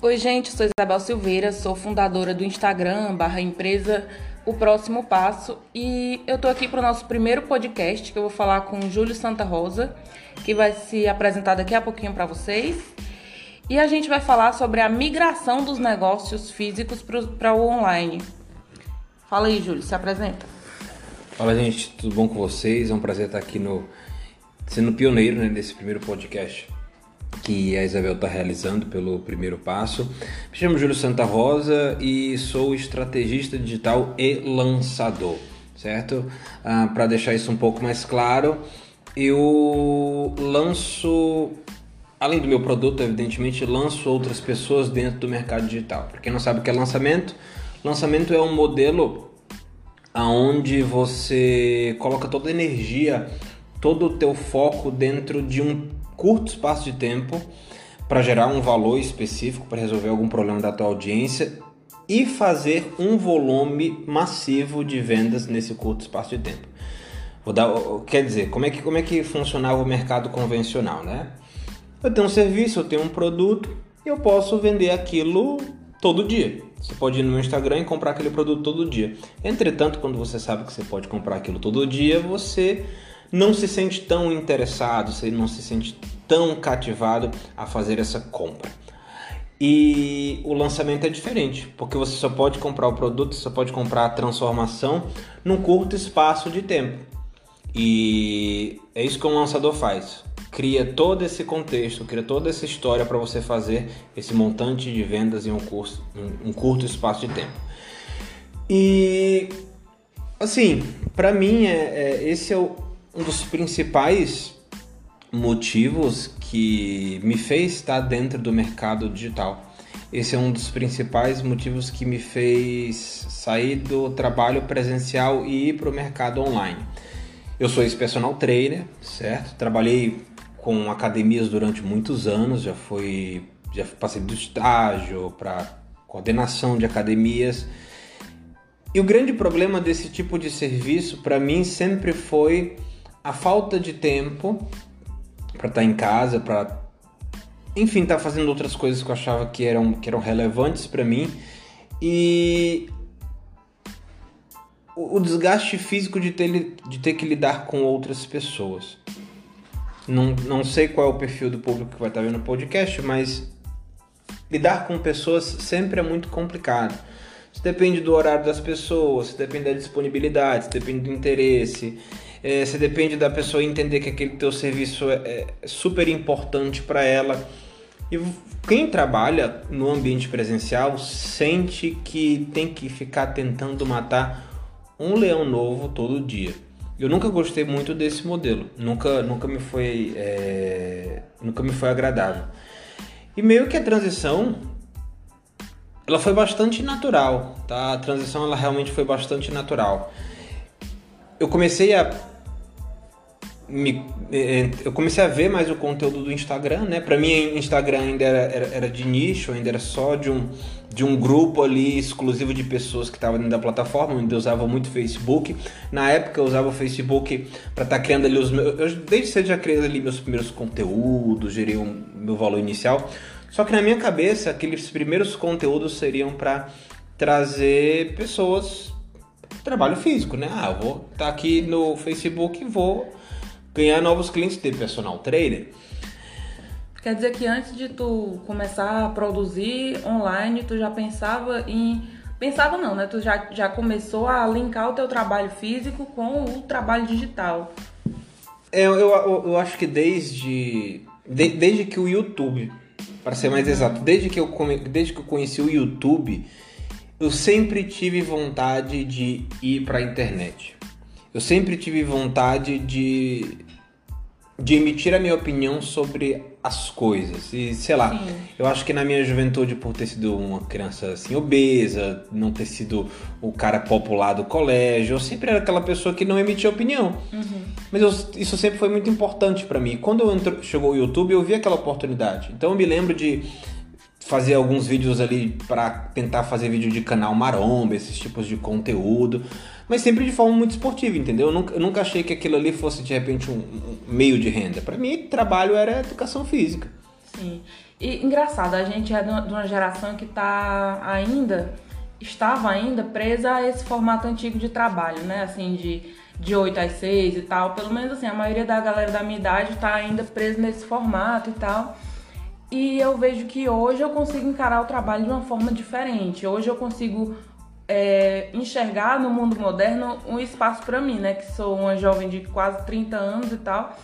Oi, gente, sou Isabel Silveira, sou fundadora do Instagram barra empresa O Próximo Passo e eu tô aqui para o nosso primeiro podcast que eu vou falar com o Júlio Santa Rosa, que vai se apresentar daqui a pouquinho para vocês. E a gente vai falar sobre a migração dos negócios físicos para o online. Fala aí, Júlio, se apresenta. Fala, gente, tudo bom com vocês? É um prazer estar aqui no sendo pioneiro né, nesse primeiro podcast que a Isabel está realizando pelo primeiro passo. Me chamo Júlio Santa Rosa e sou estrategista digital e lançador, certo? Ah, Para deixar isso um pouco mais claro, eu lanço, além do meu produto, evidentemente, lanço outras pessoas dentro do mercado digital. Para quem não sabe o que é lançamento, lançamento é um modelo aonde você coloca toda a energia, todo o teu foco dentro de um curto espaço de tempo para gerar um valor específico para resolver algum problema da tua audiência e fazer um volume massivo de vendas nesse curto espaço de tempo. Vou dar, quer dizer, como é que como é que funcionava o mercado convencional, né? Eu tenho um serviço, eu tenho um produto e eu posso vender aquilo todo dia. Você pode ir no meu Instagram e comprar aquele produto todo dia. Entretanto, quando você sabe que você pode comprar aquilo todo dia, você não se sente tão interessado, você não se sente tão cativado a fazer essa compra. E o lançamento é diferente, porque você só pode comprar o produto, só pode comprar a transformação num curto espaço de tempo. E é isso que um lançador faz. Cria todo esse contexto, cria toda essa história para você fazer esse montante de vendas em um, curso, um curto espaço de tempo. E assim, para mim é, é, esse é o, um dos principais motivos que me fez estar dentro do mercado digital. Esse é um dos principais motivos que me fez sair do trabalho presencial e ir para o mercado online. Eu sou ex-personal trainer, certo? Trabalhei com academias durante muitos anos, já fui, já passei do estágio para coordenação de academias. E o grande problema desse tipo de serviço para mim sempre foi a falta de tempo para estar tá em casa, para enfim, estar tá fazendo outras coisas que eu achava que eram, que eram relevantes para mim e o, desgaste físico de ter, de ter que lidar com outras pessoas. Não, não sei qual é o perfil do público que vai estar tá vendo o podcast, mas lidar com pessoas sempre é muito complicado. Isso depende do horário das pessoas, depende da disponibilidade, depende do interesse. É, você depende da pessoa entender que aquele teu serviço é, é super importante para ela. E quem trabalha no ambiente presencial sente que tem que ficar tentando matar um leão novo todo dia. Eu nunca gostei muito desse modelo, nunca, nunca me foi, é, nunca me foi agradável. E meio que a transição, ela foi bastante natural, tá? A transição ela realmente foi bastante natural eu comecei a me, é, eu comecei a ver mais o conteúdo do Instagram, né? Para mim, Instagram ainda era, era, era, de nicho, ainda era só de um, de um grupo ali exclusivo de pessoas que estavam dentro da plataforma, onde eu usava muito Facebook. Na época, eu usava o Facebook para estar tá criando ali os meus. Eu, desde cedo já criei ali meus primeiros conteúdos, gerei o um, meu valor inicial. Só que na minha cabeça, aqueles primeiros conteúdos seriam para trazer pessoas trabalho físico, né? Ah, vou estar tá aqui no Facebook e vou ganhar novos clientes de personal trainer. Quer dizer que antes de tu começar a produzir online, tu já pensava em pensava não, né? Tu já, já começou a linkar o teu trabalho físico com o trabalho digital. É, eu, eu, eu acho que desde, de, desde que o YouTube, para ser mais exato, desde que eu, desde que eu conheci o YouTube, eu sempre tive vontade de ir para a internet. Eu sempre tive vontade de, de emitir a minha opinião sobre as coisas. E sei lá, Sim. eu acho que na minha juventude, por ter sido uma criança assim obesa, não ter sido o cara popular do colégio, eu sempre era aquela pessoa que não emitia opinião. Uhum. Mas eu, isso sempre foi muito importante para mim. Quando eu entro, chegou o YouTube, eu vi aquela oportunidade. Então eu me lembro de fazer alguns vídeos ali para tentar fazer vídeo de canal maromba, esses tipos de conteúdo, mas sempre de forma muito esportiva, entendeu? Eu nunca, eu nunca achei que aquilo ali fosse de repente um, um meio de renda. Para mim, trabalho era educação física. Sim. E engraçado, a gente é de uma geração que tá ainda, estava ainda presa a esse formato antigo de trabalho, né? Assim, de, de 8 às 6 e tal. Pelo menos assim, a maioria da galera da minha idade tá ainda presa nesse formato e tal. E eu vejo que hoje eu consigo encarar o trabalho de uma forma diferente. Hoje eu consigo é, enxergar no mundo moderno um espaço para mim, né? Que sou uma jovem de quase 30 anos e tal.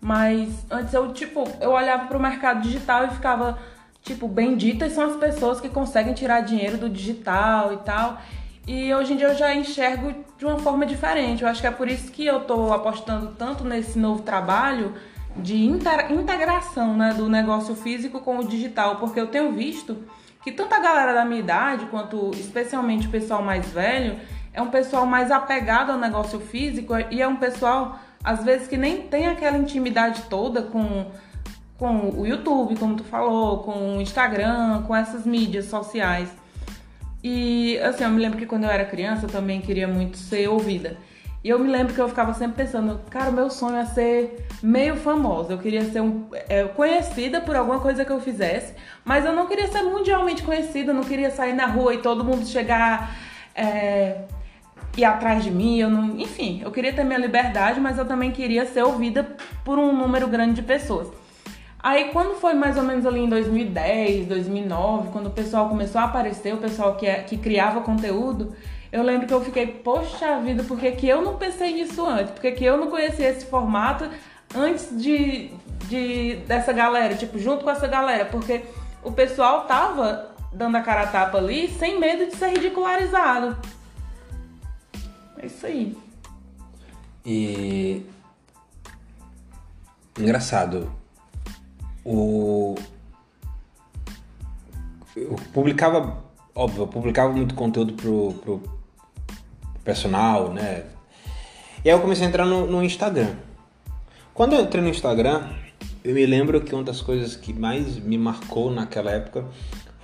Mas antes eu, tipo, eu olhava para o mercado digital e ficava, tipo, benditas são as pessoas que conseguem tirar dinheiro do digital e tal. E hoje em dia eu já enxergo de uma forma diferente. Eu acho que é por isso que eu tô apostando tanto nesse novo trabalho de integração né, do negócio físico com o digital, porque eu tenho visto que tanto a galera da minha idade quanto especialmente o pessoal mais velho é um pessoal mais apegado ao negócio físico e é um pessoal às vezes que nem tem aquela intimidade toda com com o YouTube, como tu falou, com o Instagram, com essas mídias sociais. E assim, eu me lembro que quando eu era criança eu também queria muito ser ouvida. E eu me lembro que eu ficava sempre pensando, cara, meu sonho é ser meio famosa. Eu queria ser um, é, conhecida por alguma coisa que eu fizesse, mas eu não queria ser mundialmente conhecida, eu não queria sair na rua e todo mundo chegar é, ir atrás de mim. Eu não, enfim, eu queria ter minha liberdade, mas eu também queria ser ouvida por um número grande de pessoas. Aí quando foi mais ou menos ali em 2010, 2009, quando o pessoal começou a aparecer, o pessoal que, é, que criava conteúdo, eu lembro que eu fiquei, poxa vida, por que, que eu não pensei nisso antes? Por que, que eu não conhecia esse formato antes de, de dessa galera, tipo, junto com essa galera? Porque o pessoal tava dando a cara a tapa ali sem medo de ser ridicularizado. É isso aí. E. Engraçado. O. Eu publicava. Óbvio, eu publicava muito conteúdo pro, pro personal, né? E aí eu comecei a entrar no, no Instagram. Quando eu entrei no Instagram, eu me lembro que uma das coisas que mais me marcou naquela época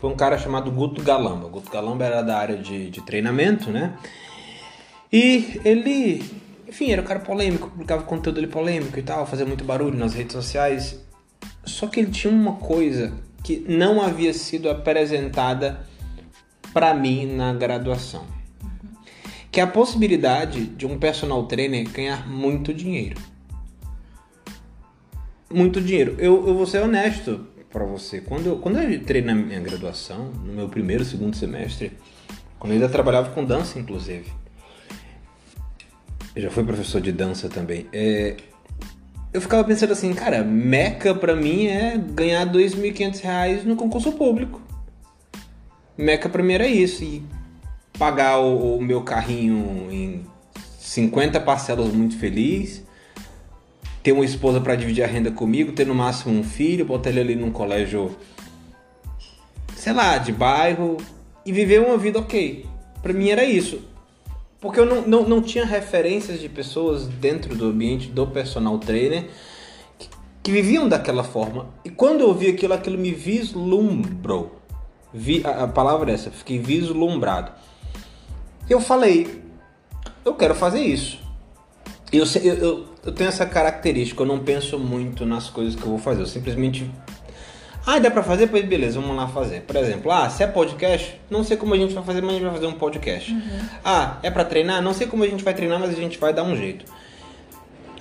foi um cara chamado Guto Galamba. Guto Galamba era da área de, de treinamento, né? E ele, enfim, era um cara polêmico, publicava conteúdo polêmico e tal, fazia muito barulho nas redes sociais. Só que ele tinha uma coisa que não havia sido apresentada para mim na graduação que é a possibilidade de um personal trainer ganhar muito dinheiro. Muito dinheiro. Eu, eu vou ser honesto para você. Quando eu, quando eu entrei na minha graduação, no meu primeiro, segundo semestre, quando eu ainda trabalhava com dança, inclusive, eu já fui professor de dança também. É, eu ficava pensando assim, cara, meca para mim é ganhar R$ 2.500 no concurso público. Meca pra mim era isso. E pagar o, o meu carrinho em 50 parcelas muito feliz, ter uma esposa para dividir a renda comigo, ter no máximo um filho, botar ele ali num colégio, sei lá, de bairro e viver uma vida ok. Para mim era isso. Porque eu não, não, não tinha referências de pessoas dentro do ambiente do personal trainer que, que viviam daquela forma. E quando eu vi aquilo, aquilo me vislumbrou. Vi, a, a palavra é essa, fiquei vislumbrado eu falei, eu quero fazer isso. Eu, eu, eu, tenho essa característica, eu não penso muito nas coisas que eu vou fazer, eu simplesmente. Ah, dá pra fazer? Pois beleza, vamos lá fazer. Por exemplo, ah, se é podcast, não sei como a gente vai fazer, mas a gente vai fazer um podcast. Uhum. Ah, é para treinar? Não sei como a gente vai treinar, mas a gente vai dar um jeito.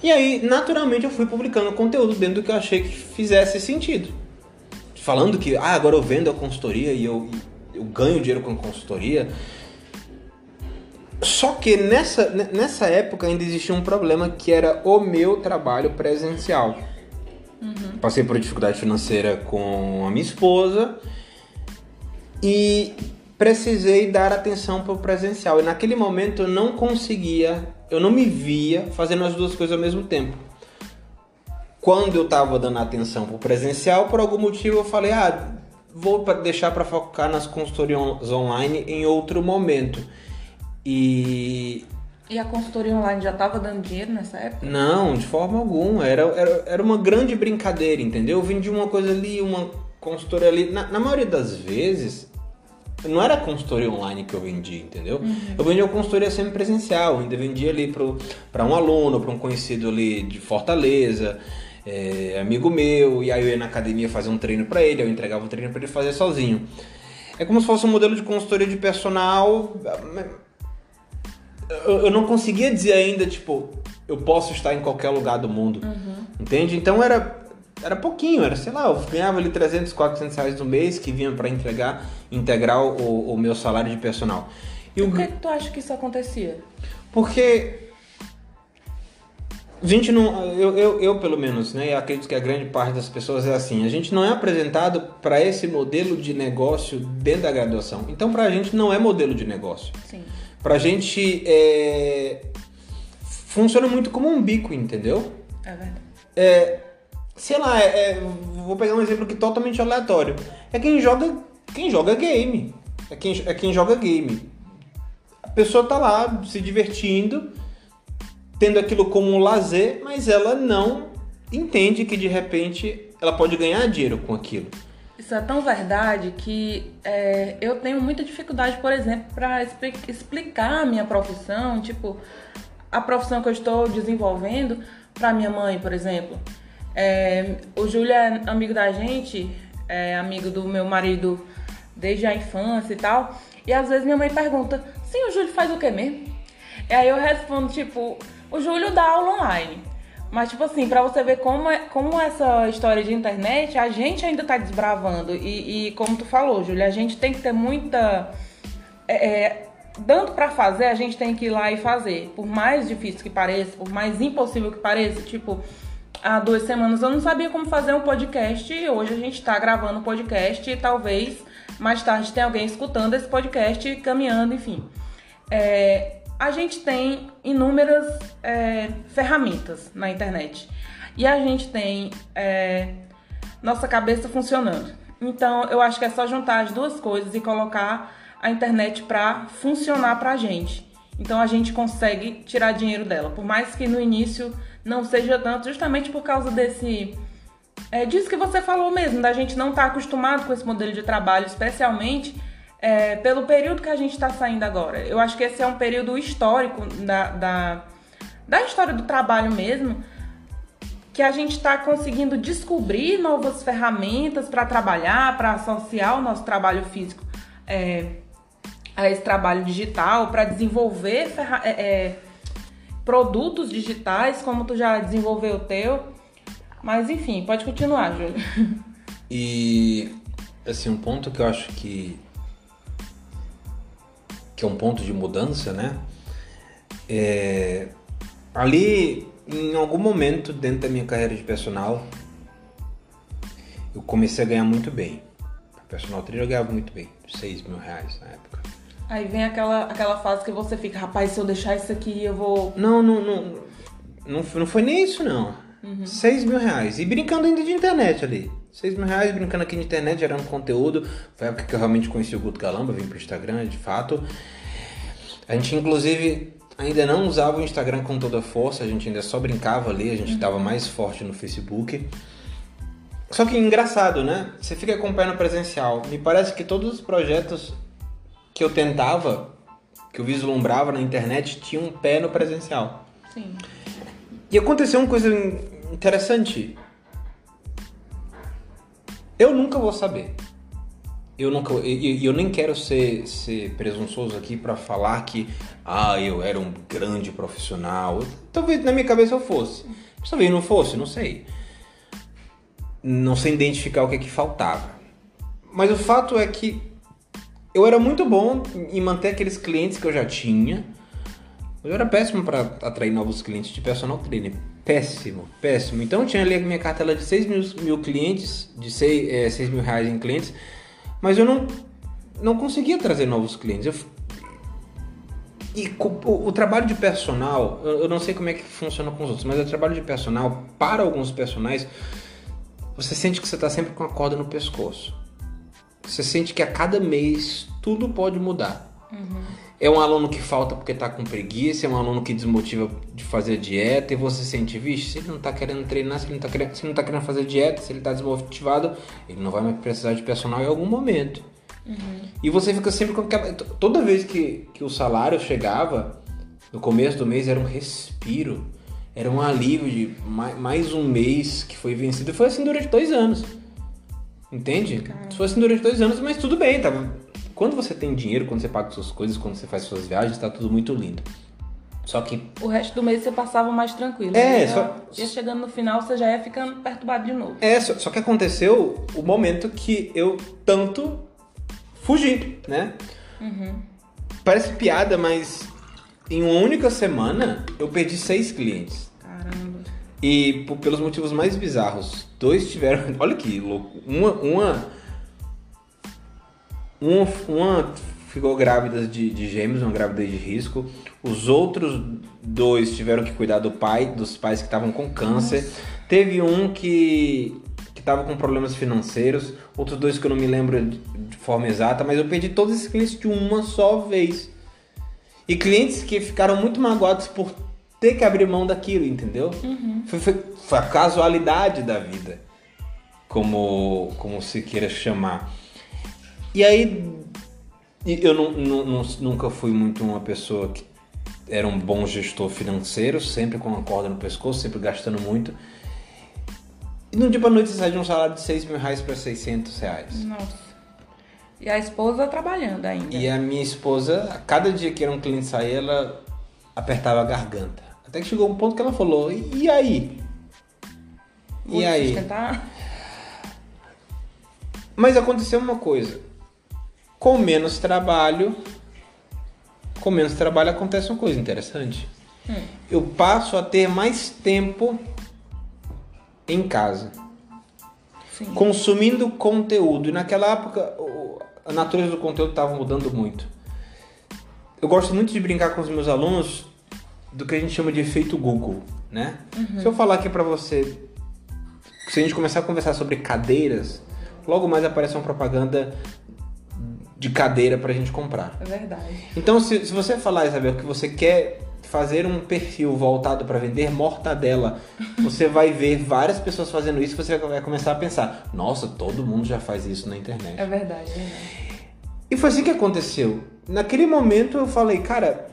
E aí, naturalmente, eu fui publicando conteúdo dentro do que eu achei que fizesse sentido. Falando que, ah, agora eu vendo a consultoria e eu, eu ganho dinheiro com a consultoria só que nessa, nessa época ainda existia um problema que era o meu trabalho presencial. Uhum. Passei por dificuldade financeira com a minha esposa e precisei dar atenção para o presencial. E naquele momento eu não conseguia, eu não me via fazendo as duas coisas ao mesmo tempo. Quando eu estava dando atenção para o presencial, por algum motivo eu falei, ah, vou deixar para focar nas consultorias online em outro momento. E. E a consultoria online já estava dando dinheiro nessa época? Não, de forma alguma. Era, era, era uma grande brincadeira, entendeu? Eu vendi uma coisa ali, uma consultoria ali. Na, na maioria das vezes, não era consultoria online que eu vendia, entendeu? Uhum. Eu vendia consultoria semi-presencial, ainda vendia ali para um aluno, para um conhecido ali de Fortaleza. é, amigo meu, e aí eu ia na academia fazer um treino para ele, eu entregava o treino para ele fazer sozinho. É como se fosse um modelo de consultoria de personal. Eu, eu não conseguia dizer ainda, tipo, eu posso estar em qualquer lugar do mundo. Uhum. Entende? Então era era pouquinho, era, sei lá, eu ganhava ali 300, 400 reais no mês que vinha para entregar, integrar o, o, meu salário de personal. E Por que, que tu acha que isso acontecia? Porque a gente não, eu, eu, eu pelo menos, né, eu acredito que a grande parte das pessoas é assim, a gente não é apresentado para esse modelo de negócio dentro da graduação. Então, para a gente não é modelo de negócio. Sim. Para a gente é, funciona muito como um bico, entendeu? É verdade. É, sei lá, é, é, vou pegar um exemplo aqui totalmente aleatório. É quem joga, quem joga game. É quem, é quem joga game. A pessoa tá lá se divertindo, tendo aquilo como um lazer, mas ela não entende que de repente ela pode ganhar dinheiro com aquilo. Isso é tão verdade que é, eu tenho muita dificuldade, por exemplo, para explicar a minha profissão, tipo, a profissão que eu estou desenvolvendo para minha mãe, por exemplo. É, o Júlio é amigo da gente, é amigo do meu marido desde a infância e tal. E às vezes minha mãe pergunta: sim, o Júlio faz o que mesmo? E aí eu respondo: tipo, o Júlio dá aula online. Mas, tipo assim, pra você ver como, é, como essa história de internet, a gente ainda tá desbravando. E, e como tu falou, Júlio, a gente tem que ter muita. É, é dando para fazer, a gente tem que ir lá e fazer. Por mais difícil que pareça, por mais impossível que pareça, tipo, há duas semanas eu não sabia como fazer um podcast e hoje a gente está gravando um podcast e talvez mais tarde tenha alguém escutando esse podcast, caminhando, enfim. É, a gente tem inúmeras é, ferramentas na internet e a gente tem é, nossa cabeça funcionando. Então eu acho que é só juntar as duas coisas e colocar a internet para funcionar para a gente. Então a gente consegue tirar dinheiro dela, por mais que no início não seja tanto, justamente por causa desse. É, disso que você falou mesmo, da gente não estar tá acostumado com esse modelo de trabalho, especialmente é, pelo período que a gente está saindo agora. Eu acho que esse é um período histórico da, da, da história do trabalho mesmo, que a gente está conseguindo descobrir novas ferramentas para trabalhar, para associar o nosso trabalho físico é, a esse trabalho digital, para desenvolver é, é, produtos digitais, como tu já desenvolveu o teu. Mas enfim, pode continuar, Júlio. E assim, um ponto que eu acho que que é um ponto de mudança, né? É, ali, em algum momento dentro da minha carreira de personal, eu comecei a ganhar muito bem. Personal trainer eu ganhava muito bem, 6 mil reais na época. Aí vem aquela, aquela fase que você fica, rapaz, se eu deixar isso aqui, eu vou. Não, não, não. Não, não foi nem isso, não. Uhum. 6 mil reais. E brincando ainda de internet ali. 6 mil reais brincando aqui na internet, gerando conteúdo. Foi a época que eu realmente conheci o Guto Galamba, vim pro Instagram, de fato. A gente, inclusive, ainda não usava o Instagram com toda a força, a gente ainda só brincava ali, a gente estava uhum. mais forte no Facebook. Só que engraçado, né? Você fica acompanhando presencial. Me parece que todos os projetos que eu tentava, que eu vislumbrava na internet, tinha um pé no presencial. Sim. E aconteceu uma coisa interessante. Eu nunca vou saber. Eu nunca, e eu, eu, nem quero ser, ser presunçoso aqui para falar que ah, eu era um grande profissional. Talvez na minha cabeça eu fosse. Mas talvez não fosse, não sei. Não sei identificar o que é que faltava. Mas o fato é que eu era muito bom em manter aqueles clientes que eu já tinha. Eu era péssimo para atrair novos clientes de personal trainer. Péssimo, péssimo. Então eu tinha ali a minha cartela de 6 mil, mil clientes, de 6, é, 6 mil reais em clientes, mas eu não, não conseguia trazer novos clientes. Eu, e o, o, trabalho de personal, eu, eu não sei como é que funciona com os outros, mas o trabalho de personal, para alguns personagens, você sente que você está sempre com a corda no pescoço. Você sente que a cada mês tudo pode mudar. Uhum. É um aluno que falta porque está com preguiça, é um aluno que desmotiva de fazer dieta e você sente, vixe, se ele não está querendo treinar, se ele não está querendo, se não tá querendo fazer dieta, se ele está desmotivado, ele não vai mais precisar de personal em algum momento. Uhum. E você fica sempre com aquela. Toda vez que, que o salário chegava, no começo do mês era um respiro. Era um alívio de mais, mais um mês que foi vencido. Foi assim durante dois anos. Entende? Foi assim durante dois anos, mas tudo bem, tava. Quando você tem dinheiro, quando você paga suas coisas, quando você faz suas viagens, tá tudo muito lindo. Só que O resto do mês você passava mais tranquilo. É, Ia- só- Ia chegando no final, você já ia ficando perturbado de novo. É, só, só que aconteceu o momento que eu tanto fugi, né? Parece piada, mas em uma única semana eu perdi seis clientes. Caramba. E por- pelos motivos mais bizarros. Dois tiveram. Olha que louco. Uma. Uma, uma, uma ficou grávida de, de gêmeos, uma gravidez de risco. Os outros dois tiveram que cuidar do pai, dos pais que estavam com câncer. Teve um que que estava com problemas financeiros. Outros dois que eu não me lembro de, forma exata. Mas eu perdi todos esses clientes de uma só vez. E clientes que ficaram muito magoados por ter que abrir mão daquilo, entendeu? Foi, foi- foi a casualidade da vida, como, como se queira chamar. E aí, eu nu- nu- nunca fui muito uma pessoa que era um bom gestor financeiro, sempre com a corda no pescoço, sempre gastando muito. E no dia pra noite você sai de um salário de 6 mil reais para 600 reais. Nossa. E a esposa trabalhando ainda. E a minha esposa, a cada dia que era um cliente sair, ela apertava a garganta. Até que chegou um ponto que ela falou: E aí? Vou E aí? sustentar? Mas aconteceu uma coisa: com menos trabalho, com menos trabalho acontece uma coisa interessante. Hum. Eu passo a ter mais tempo em casa. Sim. consumindo conteúdo. E naquela época a natureza do conteúdo estava mudando muito. Eu gosto muito de brincar com os meus alunos do que a gente chama de efeito Google, né? Se eu falar aqui para você, se a gente começar a conversar sobre cadeiras, logo mais aparece uma propaganda de cadeira para a gente comprar. É verdade. Então, se, se você falar, Isabel, que você quer fazer um perfil voltado para vender mortadela, você vai ver várias pessoas fazendo isso e você vai começar a pensar: nossa, todo mundo já faz isso na internet. É verdade, é verdade. E foi assim que aconteceu. Naquele momento eu falei, cara,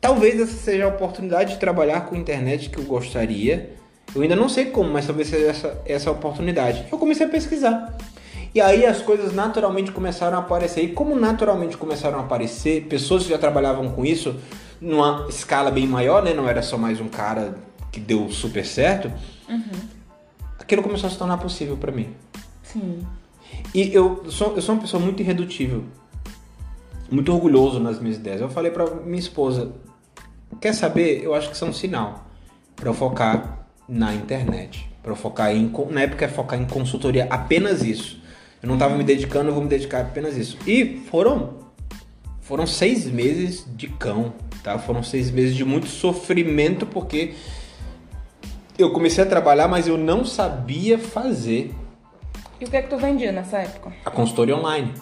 talvez essa seja a oportunidade de trabalhar com internet que eu gostaria. Eu ainda não sei como, mas talvez seja essa, essa oportunidade. Eu comecei a pesquisar. E aí as coisas naturalmente começaram a aparecer. E como naturalmente começaram a aparecer, pessoas que já trabalhavam com isso numa escala bem maior, né? Não era só mais um cara que deu super certo. Aquilo começou a se tornar possível para mim. Sim. E eu sou, eu sou uma pessoa muito irredutível. Muito orgulhoso nas minhas ideias. Eu falei pra minha esposa: Quer saber? Eu acho que isso é um sinal pra eu focar na internet. Pra eu focar em. Na época é focar em consultoria, apenas isso. Eu não tava me dedicando, eu vou me dedicar a apenas isso. E foram. Foram seis meses de cão, tá? Foram seis meses de muito sofrimento, porque eu comecei a trabalhar, mas eu não sabia fazer E o que é que tu vendia nessa época? a consultoria online.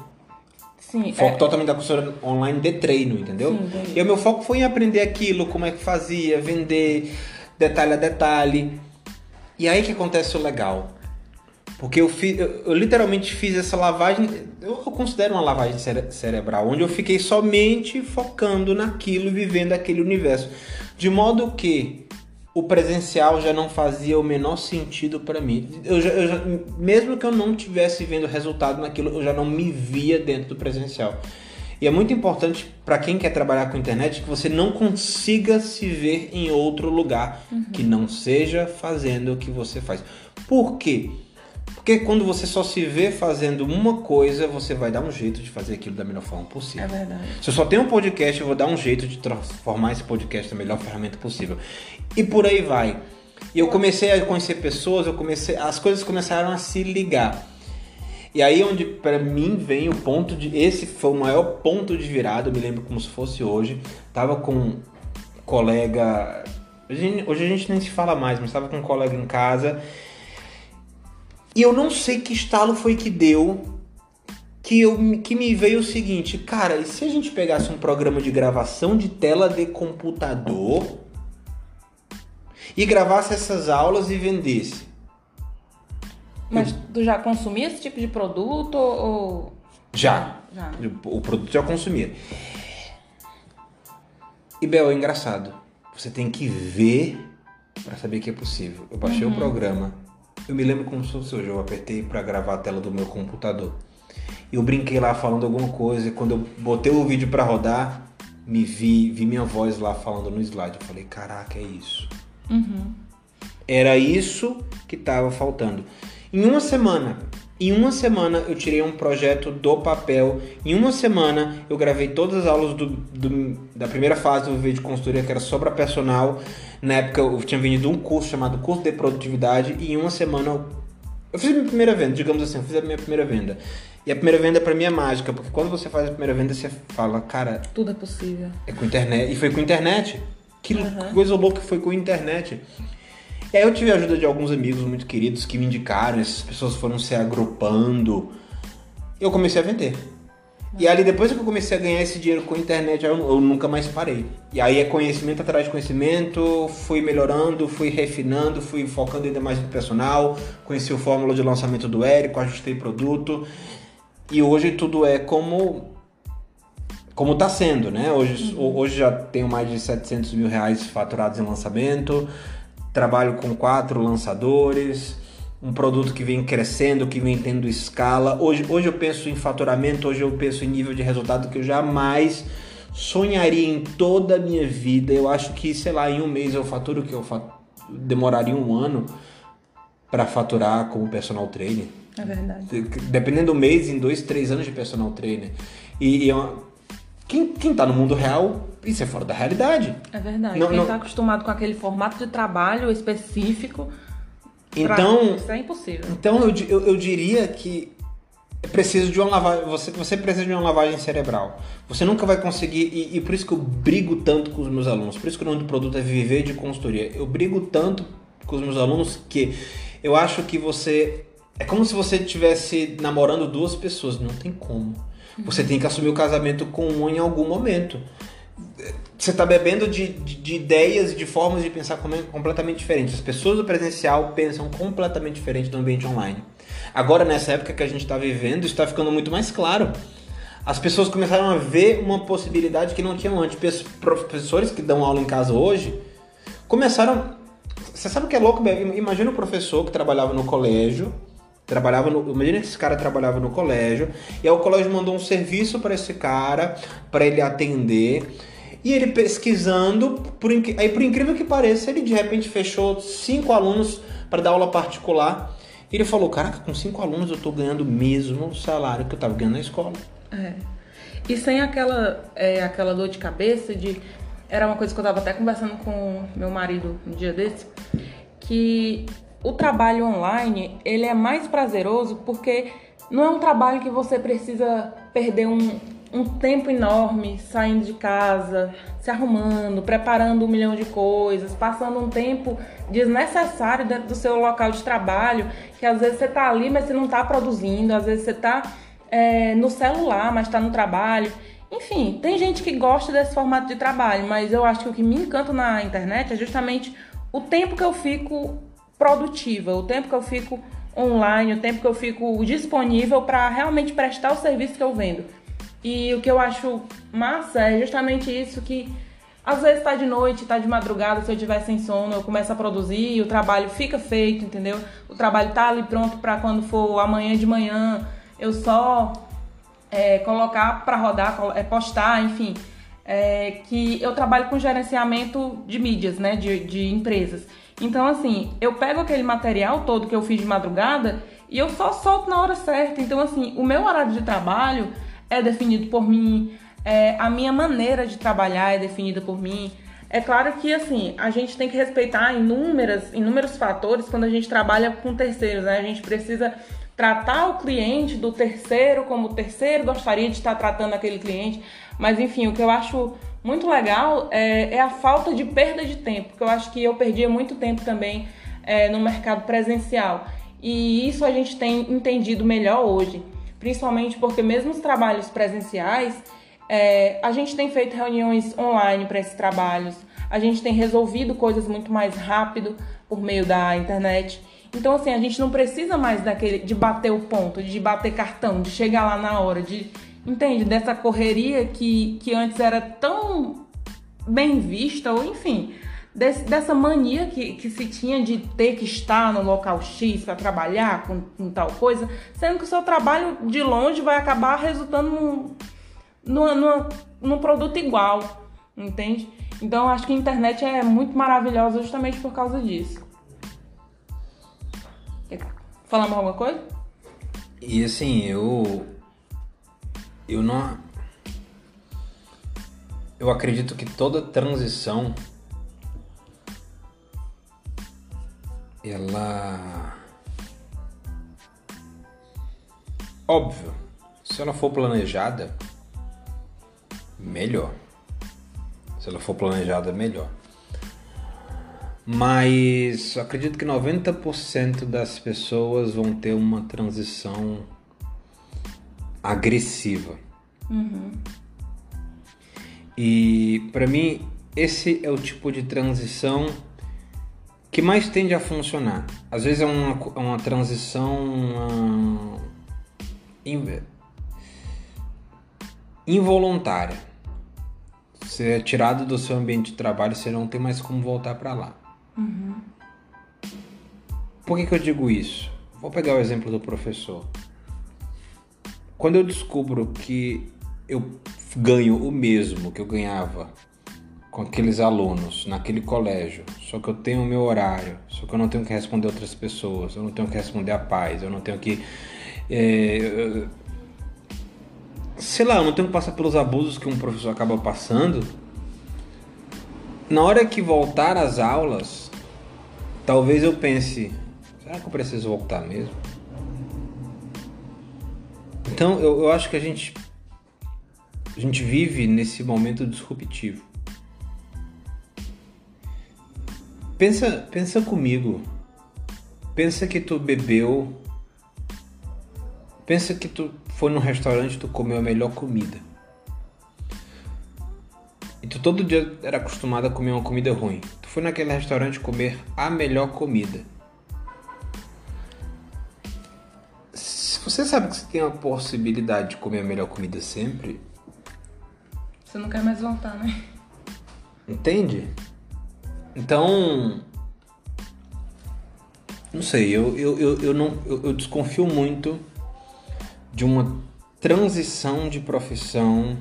Sim. Foco é- totalmente da consultoria online de treino, entendeu? Sim, entendi. e o meu foco foi em aprender aquilo, como é que fazia, vender, detalhe a detalhe. E aí que acontece o legal. Porque eu, fiz, eu, eu literalmente fiz essa lavagem, eu, eu considero uma lavagem cere- cerebral, onde eu fiquei somente focando naquilo, vivendo aquele universo. De modo que o presencial já não fazia o menor sentido para mim. Eu já, eu já- mesmo que eu não tivesse vendo resultado naquilo, eu já não me via dentro do presencial. E é muito importante para quem quer trabalhar com internet que você não consiga se ver em outro lugar que não seja fazendo o que você faz. Por quê? Porque quando você só se vê fazendo uma coisa, você vai dar um jeito de fazer aquilo da melhor forma possível. É verdade. Se eu só tenho um podcast, eu vou dar um jeito de transformar esse podcast na melhor ferramenta possível. E por aí vai. E eu comecei a conhecer pessoas, eu comecei, as coisas começaram a se ligar. E aí onde pra mim vem o ponto de esse foi o maior ponto de virada, eu me lembro como se fosse hoje. Tava com um colega, hoje hoje a gente nem se fala mais, mas tava com um colega em casa. E eu não sei que estalo foi que deu que, eu, que me veio o seguinte, cara, e se a gente pegasse um programa de gravação de tela de computador e gravasse essas aulas e vendesse? Mas tu já consumia esse tipo de produto ou. Já. Já. O produto já consumia. E Bel, é engraçado. Você tem que ver para saber que é possível. Eu baixei uhum. o programa. Eu me lembro como se fosse hoje. Eu apertei para gravar a tela do meu computador. Eu brinquei lá falando alguma coisa. E quando eu botei o vídeo para rodar, me vi, vi minha voz lá falando no slide. Eu falei, caraca, é isso. Uhum. Era isso que estava faltando. Em uma semana, em uma semana eu tirei um projeto do papel. Em uma semana eu gravei todas as aulas do, do, da primeira fase do vídeo de consultoria, que era sobre a personal. Na época eu tinha vendido um curso chamado Curso de Produtividade. E em uma semana eu, eu fiz a minha primeira venda, digamos assim, eu fiz a minha primeira venda. E a primeira venda para mim é mágica, porque quando você faz a primeira venda, você fala, cara. Tudo é possível. É com internet. E foi com internet. Que uhum. coisa louca foi com internet. E aí eu tive a ajuda de alguns amigos muito queridos que me indicaram, essas pessoas foram se agrupando. Eu comecei a vender. E ali depois que eu comecei a ganhar esse dinheiro com a internet, eu, eu, nunca mais parei. E aí é conhecimento atrás de conhecimento, fui melhorando, fui refinando, fui focando ainda mais no personal, conheci o fórmula de lançamento do Érico, ajustei produto. E hoje tudo é como como está sendo, né? Hoje, uhum. hoje já tenho mais de 700 mil reais faturados em lançamento, trabalho com quatro lançadores, um produto que vem crescendo, que vem tendo escala. Hoje, hoje eu penso em faturamento, hoje eu penso em nível de resultado que eu jamais sonharia em toda a minha vida. Eu acho que, sei lá, em um mês eu faturo que eu demoraria um ano para faturar como personal trainer. É verdade. Dependendo do mês, em dois, três anos de personal trainer. E, e é quem, quem tá no mundo real, isso é fora da realidade. É verdade. Não, quem não... tá acostumado com aquele formato de trabalho específico. Então. Isso é impossível. Então eu, eu, eu diria que é preciso de uma lavagem. Você, você precisa de uma lavagem cerebral. Você nunca vai conseguir. E, e, por isso que eu brigo tanto com os meus alunos. Por isso que o nome do produto é Viver de Consultoria. Eu brigo tanto com os meus alunos que eu acho que você. É como se você estivesse namorando duas pessoas. Não tem como. Você tem que assumir o casamento com um em algum momento. Você está bebendo de, de, de, ideias e de formas de pensar completamente diferentes. As pessoas do presencial pensam completamente diferente do ambiente online. Agora, nessa época que a gente está vivendo, está ficando muito mais claro. As pessoas começaram a ver uma possibilidade que não tinham antes. Professores que dão aula em casa hoje começaram. Você sabe o que é louco? Imagina um professor que trabalhava no colégio Trabalhava no, imagina que esse cara trabalhava no colégio e aí o colégio mandou um serviço para esse cara para ele atender e ele pesquisando, por, aí por incrível que pareça, ele de repente fechou cinco alunos para dar aula particular. E ele falou: Caraca, com cinco alunos eu estou ganhando o mesmo salário que eu estava ganhando na escola. É. E sem aquela, é, aquela dor de cabeça de. Era uma coisa que eu estava até conversando com meu marido um dia desse, que o trabalho online ele é mais prazeroso porque não é um trabalho que você precisa perder um, um tempo enorme saindo de casa, se arrumando, preparando um milhão de coisas, passando um tempo desnecessário dentro do seu local de trabalho, que às vezes você está ali, mas você não está produzindo, às vezes você está é, no celular, mas está no trabalho. Enfim, tem gente que gosta desse formato de trabalho, mas eu acho que o que me encanta na internet é justamente o tempo que eu fico produtiva, o tempo que eu fico online, o tempo que eu fico disponível para realmente prestar o serviço que eu vendo. E o que eu acho massa é justamente isso que às vezes está de noite, está de madrugada, se eu tiver sem sono, eu começo a produzir e o trabalho fica feito, entendeu? O trabalho tá ali pronto para quando for amanhã de manhã, eu só é, colocar para rodar, é, postar, enfim. É, que eu trabalho com gerenciamento de mídias, né, de, de empresas. Então, assim, eu pego aquele material todo que eu fiz de madrugada e eu só solto na hora certa. Então, assim, o meu horário de trabalho é definido por mim, é, a minha maneira de trabalhar é definida por mim. É claro que, assim, a gente tem que respeitar inúmeras, inúmeros fatores quando a gente trabalha com terceiros, né? A gente precisa tratar o cliente do terceiro como o terceiro gostaria de estar tratando aquele cliente. Mas, enfim, o que eu acho muito legal é, é, a falta de perda de tempo, porque eu acho que eu perdia muito tempo também é, no mercado presencial. E isso a gente tem entendido melhor hoje, principalmente porque mesmo os trabalhos presenciais, é, a gente tem feito reuniões online para esses trabalhos, a gente tem resolvido coisas muito mais rápido por meio da internet. Então, assim, a gente não precisa mais daquele de bater o ponto, de bater cartão, de chegar lá na hora, de entende? Dessa correria que, que antes era tão bem vista, ou enfim, desse, dessa mania que, que se tinha de ter que estar no local X para trabalhar com, com, tal coisa, sendo que o seu trabalho de longe vai acabar resultando num, numa, numa, num produto igual, entende? Então acho que a internet é muito maravilhosa justamente por causa disso. Mais alguma coisa? E assim, eu. Eu não. Eu acredito que toda transição. Ela. Óbvio, se ela for planejada, melhor. Se ela for planejada, melhor. Mas acredito que 90% das pessoas vão ter uma transição agressiva. Uhum. E para mim, esse é o tipo de transição que mais tende a funcionar. Às vezes é uma, uma transição uh, involuntária. Você é tirado do seu ambiente de trabalho, você não tem mais como voltar para lá. Uhum. Por que, que eu digo isso? Vou pegar o exemplo do professor. Quando eu descubro que eu ganho o mesmo que eu ganhava com aqueles alunos naquele colégio, só que eu tenho o meu horário, só que eu não tenho que responder outras pessoas, eu não tenho que responder a paz, eu não tenho que. É, sei lá, eu não tenho que passar pelos abusos que um professor acaba passando. Na hora que voltar às aulas, Talvez eu pense, será que eu preciso voltar mesmo? Então eu, eu acho que a gente a gente vive nesse momento disruptivo. Pensa, pensa comigo. Pensa que tu bebeu. Pensa que tu foi num restaurante e tu comeu a melhor comida. E tu todo dia era acostumado a comer uma comida ruim. Tu foi naquele restaurante comer a melhor comida. Você sabe que você tem a possibilidade de comer a melhor comida sempre. Você não quer mais voltar, né? Entende? Então. Não sei, eu, eu, eu, eu não, eu, eu desconfio muito de uma transição de profissão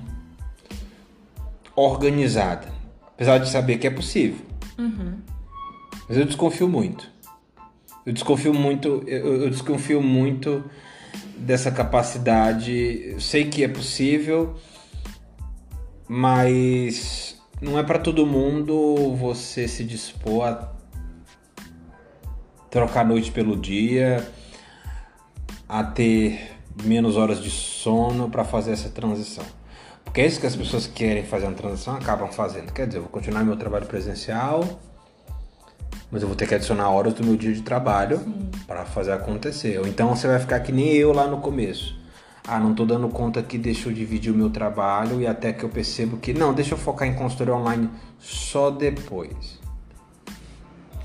organizada. Apesar de saber que é possível. Uhum. Mas eu desconfio muito. Eu desconfio muito, eu, eu desconfio muito dessa capacidade. Eu sei que é possível, mas não é para todo mundo você se dispor a trocar a noite pelo dia, a ter menos horas de sono para fazer essa transição. Porque é isso que as pessoas que querem fazer uma transição acabam fazendo. Quer dizer, eu vou continuar meu trabalho presencial, mas eu vou ter que adicionar horas do meu dia de trabalho para fazer acontecer. Ou então você vai ficar que nem eu lá no começo. Ah, não estou dando conta que deixa eu dividir o meu trabalho e até que eu percebo que não, deixa eu focar em consultoria online só depois.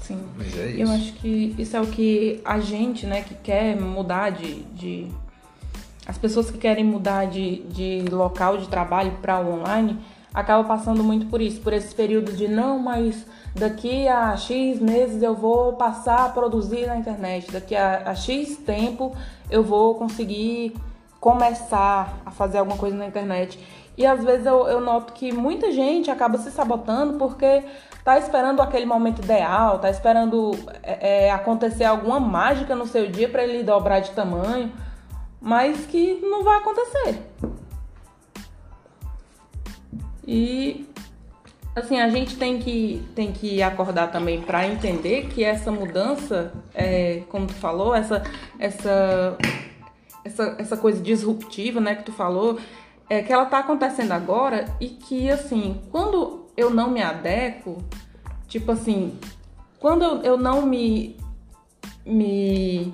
Sim. Mas é isso. Eu acho que isso é o que a gente, né, que quer mudar de, de as pessoas que querem mudar de, de local de trabalho para online acabam passando muito por isso, por esses períodos de não, mas daqui a X meses eu vou passar a produzir na internet, daqui a, a X tempo eu vou conseguir começar a fazer alguma coisa na internet. E às vezes eu, eu noto que muita gente acaba se sabotando porque tá esperando aquele momento ideal, tá esperando é, é acontecer alguma mágica no seu dia para ele dobrar de tamanho mas que não vai acontecer. E assim, a gente tem que, tem que acordar também para entender que essa mudança, é, como tu falou, essa, essa, essa, essa coisa disruptiva, né, que tu falou, é que ela tá acontecendo agora e que, assim, quando eu não me adequo, tipo assim, quando eu, eu não me, me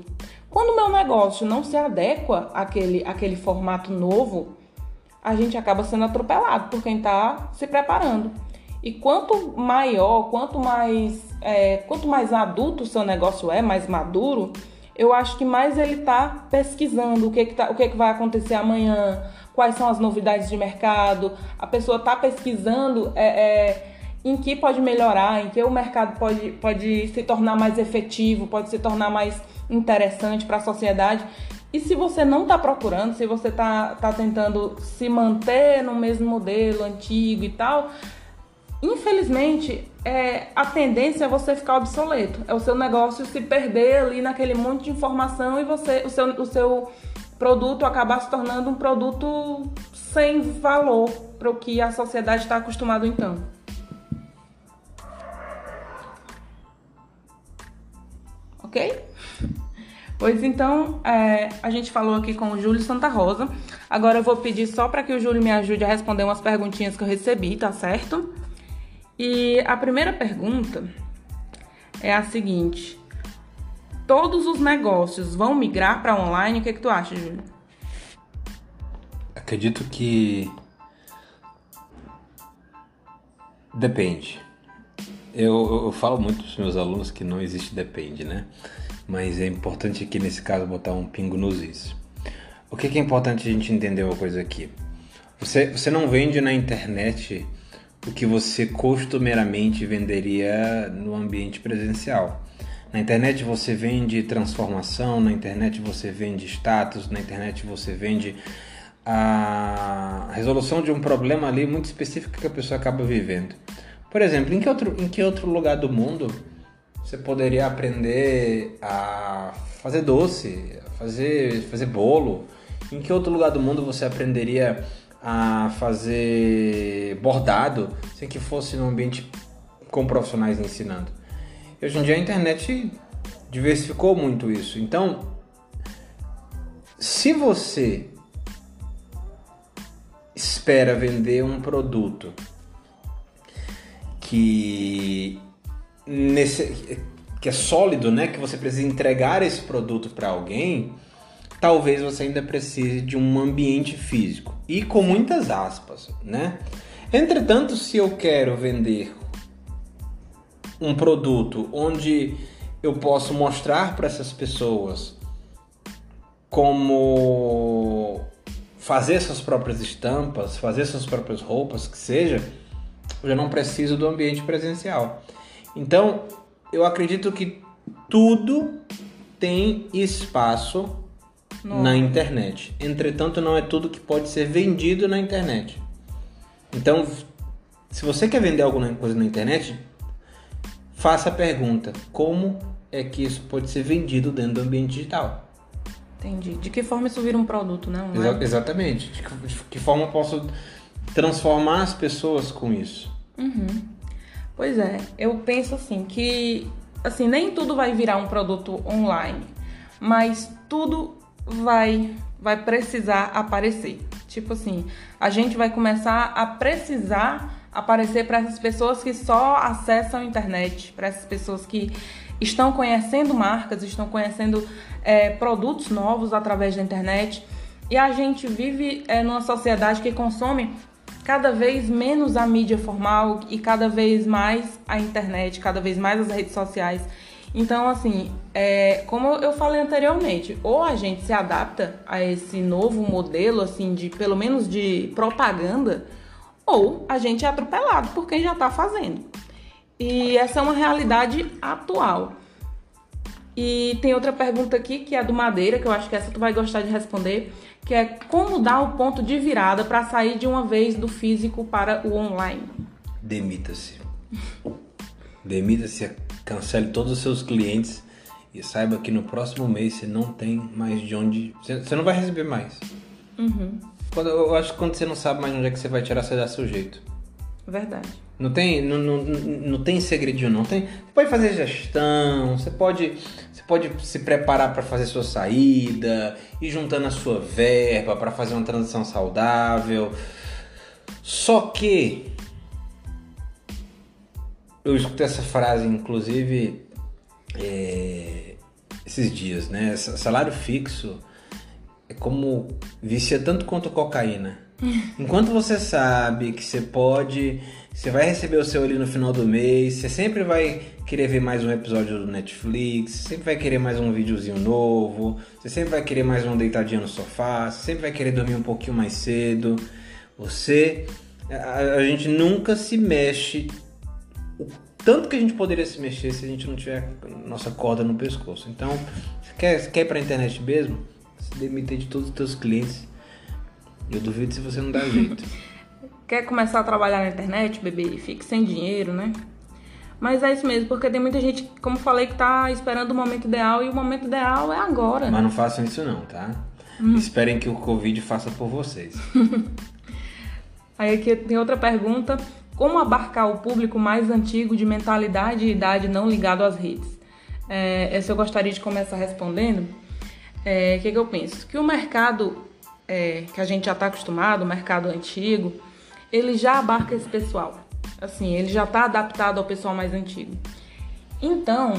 quando o meu negócio não se adequa àquele, àquele formato novo, a gente acaba sendo atropelado por quem está se preparando. E quanto maior, quanto mais, é, quanto mais adulto o seu negócio é, mais maduro, eu acho que mais ele está pesquisando o que, que, tá, o que, que vai acontecer amanhã, quais são as novidades de mercado. A pessoa está pesquisando é, é, em que pode melhorar, em que o mercado pode, pode se tornar mais efetivo, pode se tornar mais interessante para a sociedade. E se você não está procurando, se você está tá tentando se manter no mesmo modelo antigo e tal, infelizmente é, a tendência é você ficar obsoleto. É o seu negócio se perder ali naquele monte de informação e você, o seu, o seu produto acabar se tornando um produto sem valor para o que a sociedade está acostumado então. Ok? Pois então, é, a gente falou aqui com o Júlio Santa Rosa. Agora eu vou pedir só para que o Júlio me ajude a responder umas perguntinhas que eu recebi, tá certo? E a primeira pergunta é a seguinte: Todos os negócios vão migrar para online? O que, é que tu acha, Júlio? Acredito que depende. Eu, eu falo muito para os meus alunos que não existe depende, né? Mas é importante aqui nesse caso botar um pingo nos is. O que, que é importante a gente entender uma coisa aqui? Você, você não vende na internet o que você costumeiramente venderia no ambiente presencial. Na internet você vende transformação, na internet você vende status, na internet você vende a resolução de um problema ali muito específico que a pessoa acaba vivendo. Por exemplo, em que outro, em que outro lugar do mundo você poderia aprender a fazer doce, fazer, fazer bolo? Em que outro lugar do mundo você aprenderia a fazer bordado sem que fosse num ambiente com profissionais ensinando? E hoje em dia a internet diversificou muito isso. Então, se você espera vender um produto que nesse, que é sólido, né, que você precisa entregar esse produto para alguém, talvez você ainda precise de um ambiente físico e com muitas aspas, né? Entretanto, se eu quero vender um produto onde eu posso mostrar para essas pessoas como fazer suas próprias estampas, fazer suas próprias roupas, que seja, eu já não preciso do ambiente presencial. Então, eu acredito que tudo tem espaço Nossa. na internet. Entretanto, não é tudo que pode ser vendido na internet. Então, se você quer vender alguma coisa na internet, faça a pergunta: como é que isso pode ser vendido dentro do ambiente digital? Entendi. De que forma isso vira um produto, né? Exa exatamente. De que, de que forma eu posso transformar as pessoas com isso. Uhum. Pois é, eu penso assim que assim nem tudo vai virar um produto online, mas tudo vai vai precisar aparecer. Tipo assim, a gente vai começar a precisar aparecer para essas pessoas que só acessam a internet, para essas pessoas que estão conhecendo marcas, estão conhecendo é, produtos novos através da internet. E a gente vive é, numa sociedade que consome cada vez menos a mídia formal e cada vez mais a internet, cada vez mais as redes sociais. Então, assim, é, como eu falei anteriormente, ou a gente se adapta a esse novo modelo, assim, de pelo menos de propaganda, ou a gente é atropelado por quem já está fazendo. E essa é uma realidade atual. E tem outra pergunta aqui que é do Madeira, que eu acho que essa tu vai gostar de responder que é como dar o ponto de virada para sair de uma vez do físico para o online. Demita-se. Demita-se, cancele todos os seus clientes e saiba que no próximo mês você não tem mais de onde. Você não vai receber mais. Uhum. Quando, eu acho que quando você não sabe mais onde é que você vai tirar, você dá seu jeito. Verdade. Não tem, não, não, não tem segredinho, não. Tem, você pode fazer gestão, você pode, você pode se preparar para fazer sua saída, ir juntando a sua verba para fazer uma transição saudável. Só que eu escutei essa frase, inclusive, é, esses dias, né? Salário fixo é como vicia tanto quanto cocaína. Enquanto você sabe que você pode, você vai receber o seu ali no final do mês, você sempre vai querer ver mais um episódio do Netflix, você sempre vai querer mais um videozinho novo, você sempre vai querer mais um deitadinho no sofá, você sempre vai querer dormir um pouquinho mais cedo. Você a, a gente nunca se mexe o tanto que a gente poderia se mexer se a gente não tiver nossa corda no pescoço. Então, você quer, quer ir pra internet mesmo? Se demitir de todos os teus clientes. Eu duvido se você não dá jeito. quer começar a trabalhar na internet, bebê, e fique sem dinheiro, né? Mas é isso mesmo, porque tem muita gente, como falei, que tá esperando o momento ideal e o momento ideal é agora. Mas não façam isso não, tá? Hum. Esperem que o Covid faça por vocês. Aí aqui tem outra pergunta. Como abarcar o público mais antigo de mentalidade e idade não ligado às redes? É, essa eu gostaria de começar respondendo. É, o é, que, que eu penso? Que o mercado é, que a gente já está acostumado, o mercado antigo, ele já abarca esse pessoal. Assim, ele já está adaptado ao pessoal mais antigo. Então,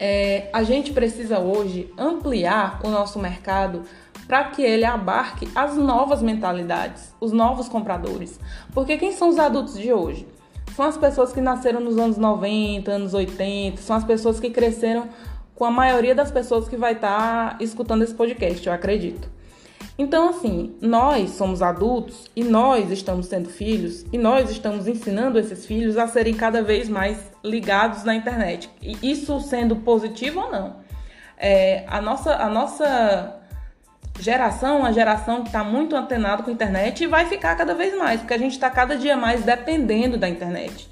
é, a gente precisa hoje ampliar o nosso mercado para que ele abarque as novas mentalidades, os novos compradores. Porque quem são os adultos de hoje? São as pessoas que nasceram nos anos 90, anos 80, são as pessoas que cresceram com a maioria das pessoas que vai estar tá escutando esse podcast, eu acredito. Então, assim, nós somos adultos e nós estamos tendo filhos e nós estamos ensinando esses filhos a serem cada vez mais ligados na internet. E isso sendo positivo ou não. É, a, nossa, a nossa geração, a geração que está muito antenada com a internet e vai ficar cada vez mais, porque a gente está cada dia mais dependendo da internet.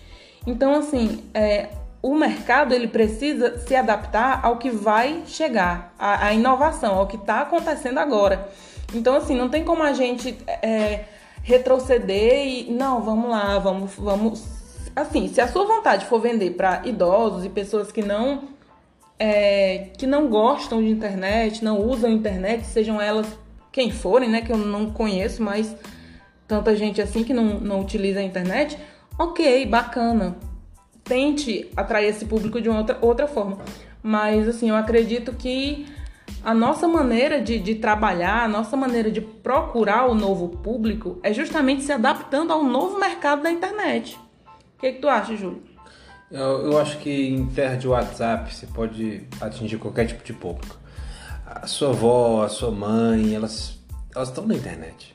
Então, assim, é, o mercado ele precisa se adaptar ao que vai chegar, à, à inovação, ao que está acontecendo agora. Então, assim, não tem como a gente é, retroceder e. Não, vamos lá, vamos. vamos Assim, se a sua vontade for vender para idosos e pessoas que não. É, que não gostam de internet, não usam internet, sejam elas quem forem, né? Que eu não conheço, mas tanta gente assim que não, não utiliza a internet, ok, bacana. Tente atrair esse público de uma outra, outra forma. Mas assim, eu acredito que a nossa maneira de, de, trabalhar, a nossa maneira de procurar o novo público é justamente se adaptando ao novo mercado da internet. O que, que tu acha, Júlio? Eu, eu, acho que em terra de WhatsApp você pode atingir qualquer tipo de público. A sua avó, a sua mãe, elas elas estão na internet.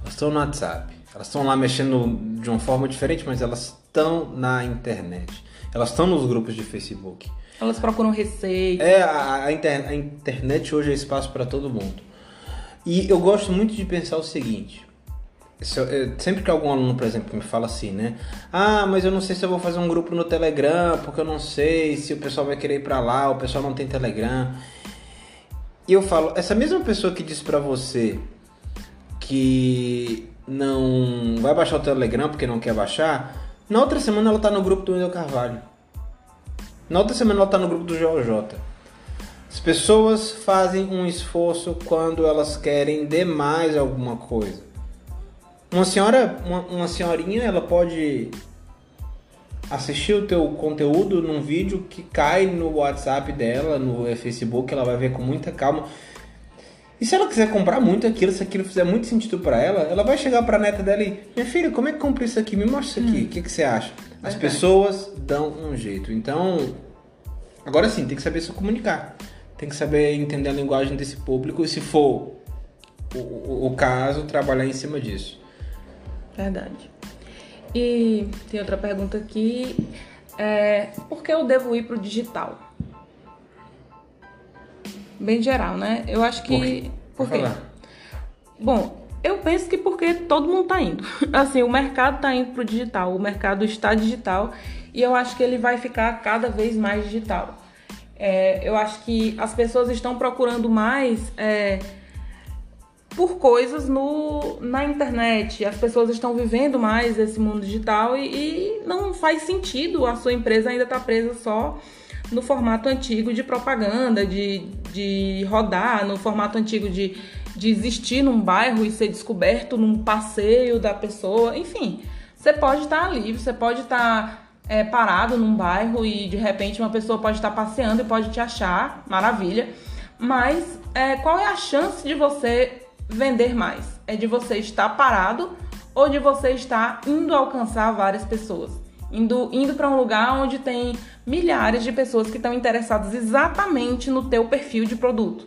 Elas estão no WhatsApp. Elas estão lá mexendo de uma forma diferente, mas elas estão na internet. Elas estão nos grupos de Facebook. Elas procuram receita. É, a, a, inter, a internet hoje é espaço para todo mundo. E eu gosto muito de pensar o seguinte. Sempre que algum aluno, por exemplo, me fala assim, né? Ah, mas eu não sei se eu vou fazer um grupo no Telegram, porque eu não sei se o pessoal vai querer ir para lá, o pessoal não tem Telegram. E eu falo, essa mesma pessoa que disse para você que não vai baixar o Telegram porque não quer baixar, na outra semana ela tá no grupo do Wendel Carvalho. Na outra semana ela está no grupo do JJ. As pessoas fazem um esforço quando elas querem demais alguma coisa. Uma senhora, uma, uma senhorinha, ela pode assistir o teu conteúdo num vídeo que cai no WhatsApp dela, no Facebook, ela vai ver com muita calma. E se ela quiser comprar muito aquilo, se aquilo fizer muito sentido para ela, ela vai chegar para a neta dela e: Minha filha, como é que compra isso aqui? Me mostra isso aqui. Hum. O que, que você acha? As pessoas dão um jeito. Então, agora sim, tem que saber se comunicar. Tem que saber entender a linguagem desse público e, se for o, o, o caso, trabalhar em cima disso. Verdade. E tem outra pergunta aqui. É, por que eu devo ir para o digital? Bem geral, né? Eu acho que. Por quê? Por quê? Bom, eu penso que porque todo mundo está indo. Assim, o mercado está indo para o digital, o mercado está digital e eu acho que ele vai ficar cada vez mais digital. É, eu acho que as pessoas estão procurando mais é, por coisas no, na internet. As pessoas estão vivendo mais esse mundo digital e, e não faz sentido a sua empresa ainda estar tá presa só no formato antigo de propaganda, de, de rodar, no formato antigo de de existir num bairro e ser descoberto num passeio da pessoa, enfim. Você pode estar ali, você pode estar é, parado num bairro e de repente uma pessoa pode estar passeando e pode te achar, maravilha. Mas é, qual é a chance de você vender mais? É de você estar parado ou de você estar indo alcançar várias pessoas? Indo, indo para um lugar onde tem milhares de pessoas que estão interessadas exatamente no teu perfil de produto.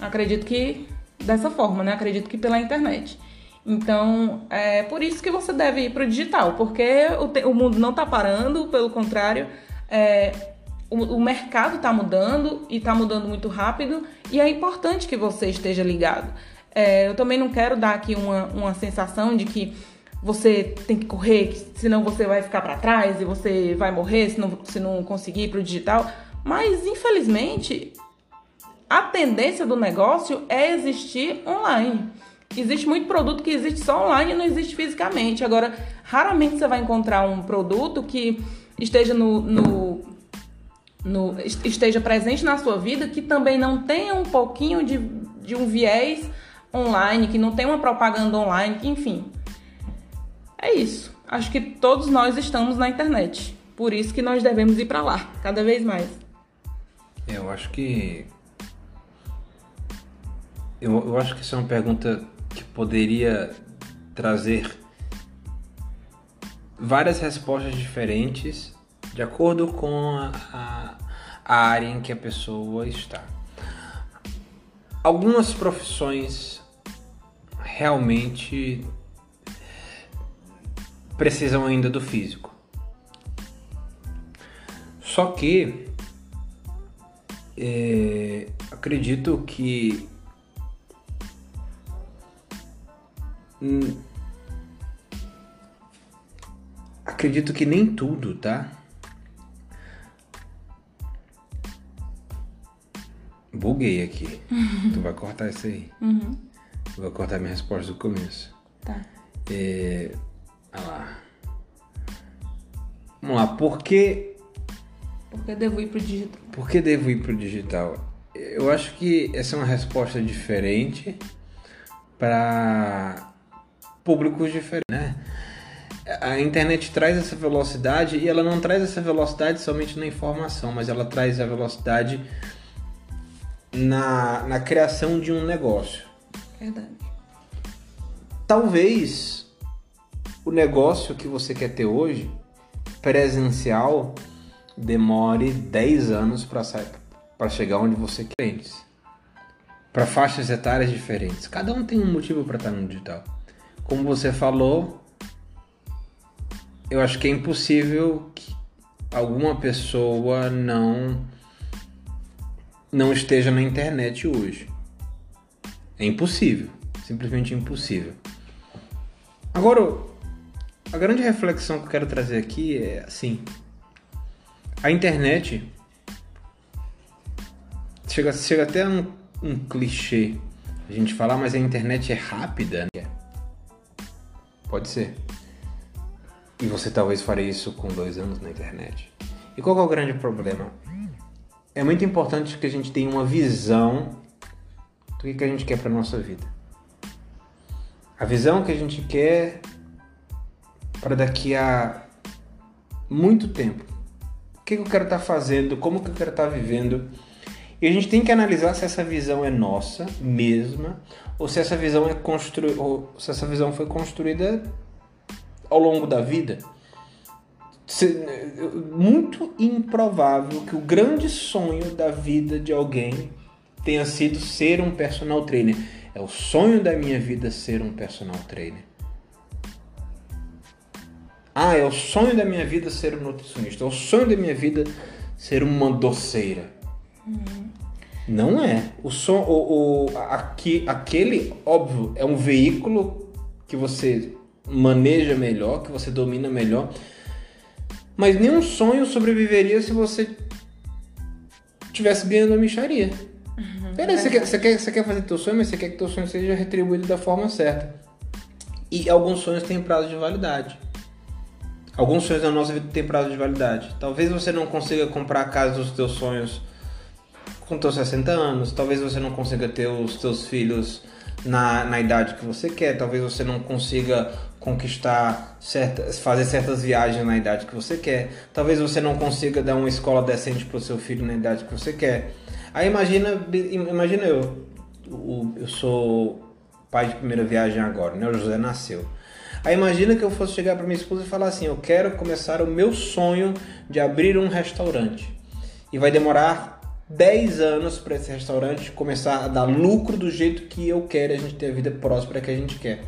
Acredito que dessa forma, né? Acredito que pela internet. Então, é por isso que você deve ir para o digital, porque o, o mundo não está parando, pelo contrário, é, o, o mercado está mudando e está mudando muito rápido e é importante que você esteja ligado. É, eu também não quero dar aqui uma, uma sensação de que você tem que correr, senão você vai ficar para trás e você vai morrer se não, se não conseguir ir para o digital. Mas, infelizmente, a tendência do negócio é existir online. Existe muito produto que existe só online e não existe fisicamente. Agora, raramente você vai encontrar um produto que esteja no, no, no, esteja presente na sua vida que também não tenha um pouquinho de, de um viés online, que não tenha uma propaganda online, enfim. É isso. Acho que todos nós estamos na internet. Por isso que nós devemos ir para lá, cada vez mais. Eu acho que eu, eu acho que isso é uma pergunta que poderia trazer várias respostas diferentes de acordo com a, a, a área em que a pessoa está. Algumas profissões realmente precisam ainda do físico. Só que é, acredito que Hum, acredito que nem tudo, tá? Buguei aqui. Tu vai cortar isso aí. Uhum. Vou cortar minha resposta do começo. Tá. É... Olha lá. Vamos lá. Por que... Por que devo ir pro digital? Por que devo ir pro digital? Eu acho que essa é uma resposta diferente para públicos diferentes, né? A internet traz essa velocidade e ela não traz essa velocidade somente na informação, mas ela traz a velocidade na, na criação de um negócio. Verdade. Talvez o negócio que você quer ter hoje, presencial, demore 10 anos para chegar onde você quer. Para faixas etárias diferentes. Cada um tem um motivo para estar no digital como você falou, eu acho que é impossível que alguma pessoa não não esteja na internet hoje. É impossível, simplesmente impossível. Agora, a grande reflexão que eu quero trazer aqui é assim: a internet chega, chega até um, um clichê a gente falar, mas a internet é rápida. Né? Pode ser. E você talvez faria isso com dois anos na internet. E qual é o grande problema? É muito importante que a gente tenha uma visão do que, que a gente quer para nossa vida. A visão que a gente quer para daqui a muito tempo. O que, que eu quero estar tá fazendo? Como que eu quero estar tá vivendo? E a gente tem que analisar se essa visão é nossa mesma ou se essa visão é constru... ou se essa visão foi construída ao longo da vida. Muito improvável que o grande sonho da vida de alguém tenha sido ser um personal trainer. É o sonho da minha vida ser um personal trainer. Ah, é o sonho da minha vida ser um nutricionista. É o sonho da minha vida ser uma doceira. Uhum. Não é. O som, o, o, aqui, aquele, óbvio, é um veículo que você maneja melhor, que você domina melhor. Mas nenhum sonho sobreviveria se você tivesse ganhando a micharia. Beleza, você, quer, você, quer, você quer fazer teu sonho, mas você quer que teu sonho seja retribuído da forma certa. E alguns sonhos têm prazo de validade. Alguns sonhos da nossa vida têm prazo de validade. Talvez você não consiga comprar a casa dos teus sonhos com teus 60 anos, talvez você não consiga ter os teus filhos na, na idade que você quer, talvez você não consiga conquistar certas, fazer certas viagens na idade que você quer, talvez você não consiga dar uma escola decente para o seu filho na idade que você quer. Aí imagina, imagina eu, eu sou pai de primeira viagem agora, né? O José nasceu. Aí imagina que eu fosse chegar para minha esposa e falar assim: eu quero começar o meu sonho de abrir um restaurante. E vai demorar 10 anos para esse restaurante começar a dar lucro do jeito que eu quero, a gente ter a vida próspera que a gente quer.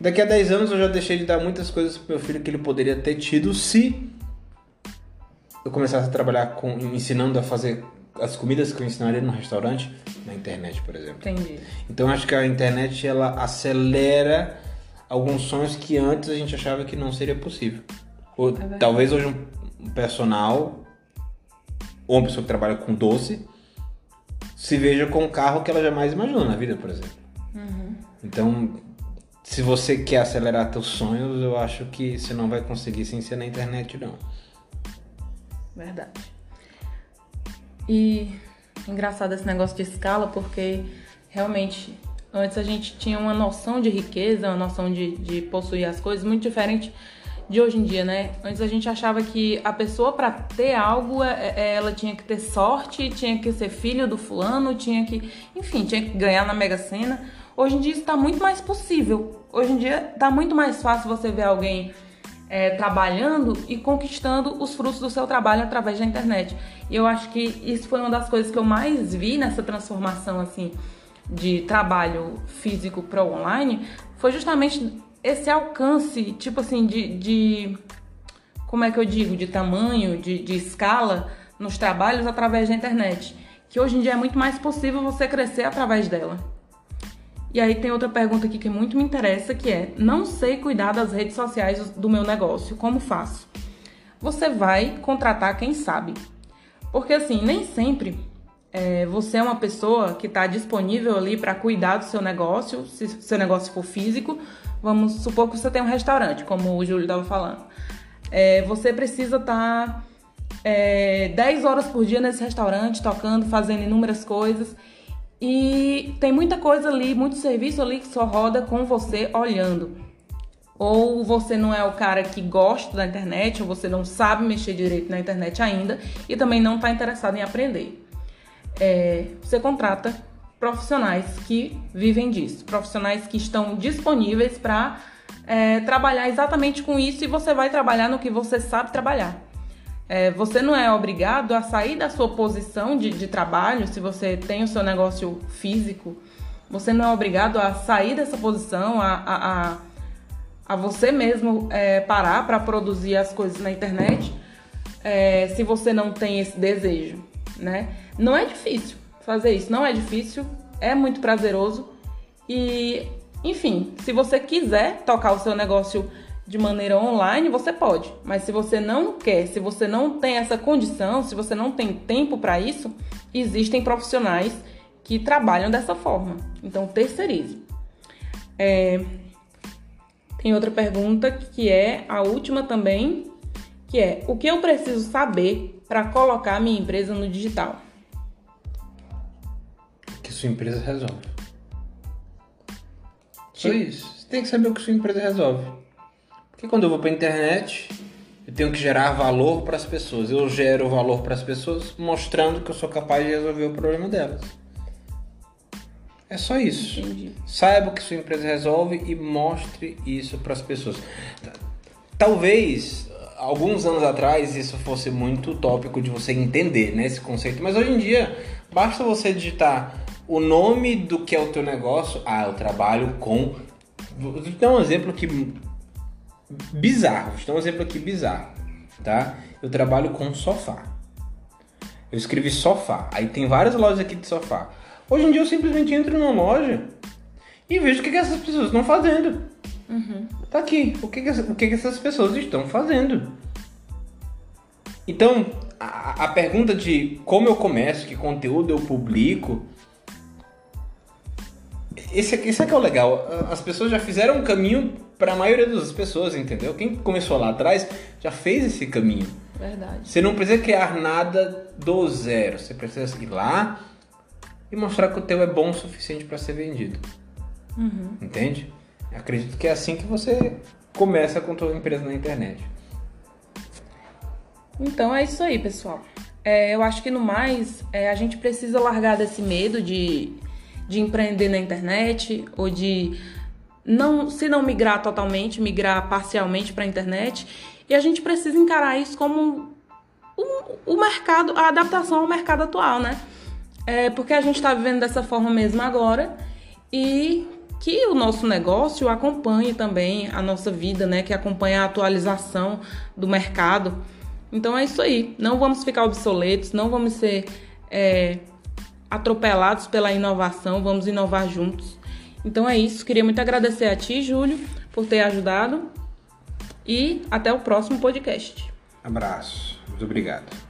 Daqui a 10 anos eu já deixei de dar muitas coisas pro meu filho que ele poderia ter tido se eu começasse a trabalhar com ensinando a fazer as comidas que eu ensinaria no restaurante na internet, por exemplo. Entendi. Então acho que a internet ela acelera alguns sonhos que antes a gente achava que não seria possível. Ou verdade. talvez hoje um personal ou uma pessoa que trabalha com doce se veja com um carro que ela jamais imaginou na vida, por exemplo. Então, se você quer acelerar teus sonhos, eu acho que você não vai conseguir sem ser na internet, não. Verdade. E engraçado esse negócio de escala, porque realmente antes a gente tinha uma noção de riqueza, uma noção de, de possuir as coisas muito diferente de hoje em dia, né? Antes a gente achava que a pessoa para ter algo, é- é- ela tinha que ter sorte, tinha que ser filho do fulano, tinha que, enfim, tinha que ganhar na Mega Sena. Hoje em dia está muito mais possível. Hoje em dia está muito mais fácil você ver alguém é, trabalhando e conquistando os frutos do seu trabalho através da internet. E eu acho que isso foi uma das coisas que eu mais vi nessa transformação assim de trabalho físico para online, foi justamente esse alcance, tipo assim, de, de como é que eu digo, de tamanho, de, de escala nos trabalhos através da internet. Que hoje em dia é muito mais possível você crescer através dela. E aí tem outra pergunta aqui que muito me interessa, que é: não sei cuidar das redes sociais do meu negócio, como faço? Você vai contratar quem sabe. Porque assim, nem sempre é, você é uma pessoa que está disponível ali para cuidar do seu negócio, se seu negócio for físico. Vamos supor que você tem um restaurante, como o Júlio estava falando. É, você precisa estar é, 10 horas por dia nesse restaurante, tocando, fazendo inúmeras coisas. E tem muita coisa ali, muito serviço ali que só roda com você olhando. Ou você não é o cara que gosta da internet, ou você não sabe mexer direito na internet ainda e também não está interessado em aprender. É, você contrata profissionais que vivem disso, profissionais que estão disponíveis para é, trabalhar exatamente com isso e você vai trabalhar no que você sabe trabalhar. É, você não é obrigado a sair da sua posição de, de trabalho, se você tem o seu negócio físico, você não é obrigado a sair dessa posição, a, a, a, a você mesmo é, parar para produzir as coisas na internet, é, se você não tem esse desejo, né? Não é difícil fazer isso, não é difícil, é muito prazeroso e, enfim, se você quiser tocar o seu negócio de maneira online, você pode. Mas se você não quer, se você não tem essa condição, se você não tem tempo para isso, existem profissionais que trabalham dessa forma. Então, terceirize. É... Tem outra pergunta que é a última também, que é: o que eu preciso saber para colocar minha empresa no digital? Que sua empresa resolve. Só isso. Você tem que saber o que sua empresa resolve. Porque quando eu vou pra internet, eu tenho que gerar valor para as pessoas. Eu gero valor para as pessoas mostrando que eu sou capaz de resolver o problema delas. É só isso. Entendi. Saiba o que sua empresa resolve e mostre isso para as pessoas. Talvez alguns anos atrás isso fosse muito utópico de você entender né, esse conceito, mas hoje em dia basta você digitar o nome do que é o teu negócio. Ah, eu trabalho com. Vou te dar um exemplo aqui bizarro. Vou te dar um exemplo aqui bizarro, tá? Eu trabalho com sofá. Eu escrevi sofá. Aí tem várias lojas aqui de sofá. Hoje em dia eu simplesmente entro numa loja e vejo o que, que essas pessoas estão fazendo. Tá aqui. O que, que, o que, que essas pessoas estão fazendo? Então, a, a pergunta de como eu começo, que conteúdo eu publico. Esse, esse é que é o legal. As pessoas já fizeram um caminho para a maioria das pessoas, entendeu? Quem começou lá atrás já fez esse caminho. Verdade. Você não precisa criar nada do zero. Você precisa ir lá e mostrar que o teu é bom o suficiente para ser vendido. Entende? Acredito que é assim que você começa com a tua empresa na internet. Então é isso aí, pessoal. É, eu acho que no mais, é, a gente precisa largar desse medo de, de empreender na internet ou de não, se não migrar totalmente, migrar parcialmente para a internet. E a gente precisa encarar isso como o, mercado, a adaptação ao mercado atual, né? É, porque a gente está vivendo dessa forma mesmo agora e que o nosso negócio acompanhe também a nossa vida, né? Que acompanhe a atualização do mercado. Então é isso aí. Não vamos ficar obsoletos, não vamos ser é, atropelados pela inovação, vamos inovar juntos. Então é isso. Queria muito agradecer a ti, Júlio, por ter ajudado. E até o próximo podcast. Abraço. Muito obrigado.